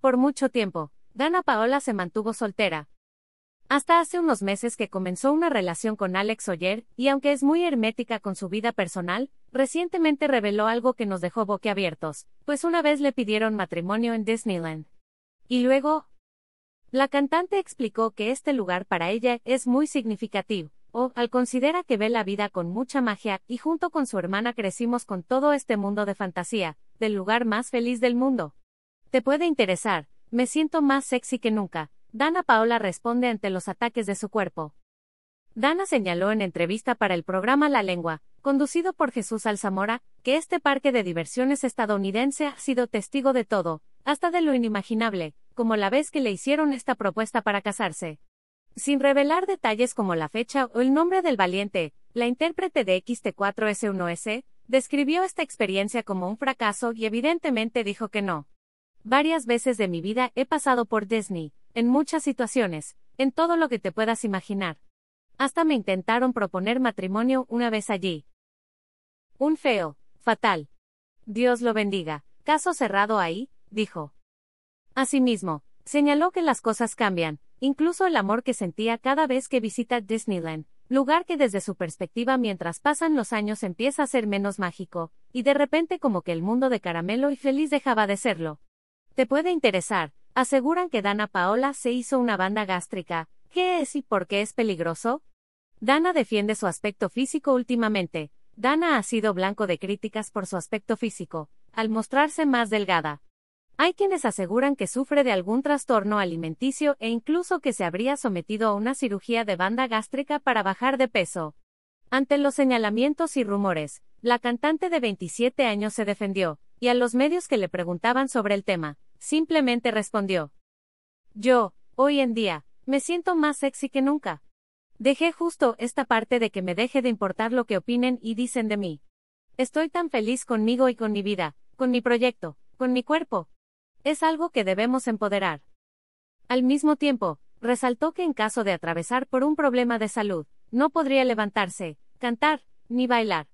Por mucho tiempo, Dana Paola se mantuvo soltera. Hasta hace unos meses que comenzó una relación con Alex Oyer, y aunque es muy hermética con su vida personal, recientemente reveló algo que nos dejó boquiabiertos, pues una vez le pidieron matrimonio en Disneyland. Y luego, la cantante explicó que este lugar para ella es muy significativo, o al considera que ve la vida con mucha magia, y junto con su hermana crecimos con todo este mundo de fantasía, del lugar más feliz del mundo. Te puede interesar, me siento más sexy que nunca, Dana Paola responde ante los ataques de su cuerpo. Dana señaló en entrevista para el programa La Lengua, conducido por Jesús Alzamora, que este parque de diversiones estadounidense ha sido testigo de todo, hasta de lo inimaginable, como la vez que le hicieron esta propuesta para casarse. Sin revelar detalles como la fecha o el nombre del valiente, la intérprete de XT4S1S describió esta experiencia como un fracaso y evidentemente dijo que no. Varias veces de mi vida he pasado por Disney, en muchas situaciones, en todo lo que te puedas imaginar. Hasta me intentaron proponer matrimonio una vez allí. Un feo, fatal. Dios lo bendiga. Caso cerrado ahí, dijo. Asimismo, señaló que las cosas cambian, incluso el amor que sentía cada vez que visita Disneyland, lugar que desde su perspectiva mientras pasan los años empieza a ser menos mágico, y de repente como que el mundo de caramelo y feliz dejaba de serlo. Te puede interesar, Aseguran que Dana Paola se hizo una banda gástrica. ¿Qué es y por qué es peligroso? Dana defiende su aspecto físico últimamente. Dana ha sido blanco de críticas por su aspecto físico, al mostrarse más delgada. Hay quienes aseguran que sufre de algún trastorno alimenticio e incluso que se habría sometido a una cirugía de banda gástrica para bajar de peso. Ante los señalamientos y rumores, la cantante de 27 años se defendió, y a los medios que le preguntaban sobre el tema, Simplemente respondió. Yo, hoy en día, me siento más sexy que nunca. Dejé justo esta parte de que me deje de importar lo que opinen y dicen de mí. Estoy tan feliz conmigo y con mi vida, con mi proyecto, con mi cuerpo. Es algo que debemos empoderar. Al mismo tiempo, resaltó que en caso de atravesar por un problema de salud, no podría levantarse, cantar, ni bailar.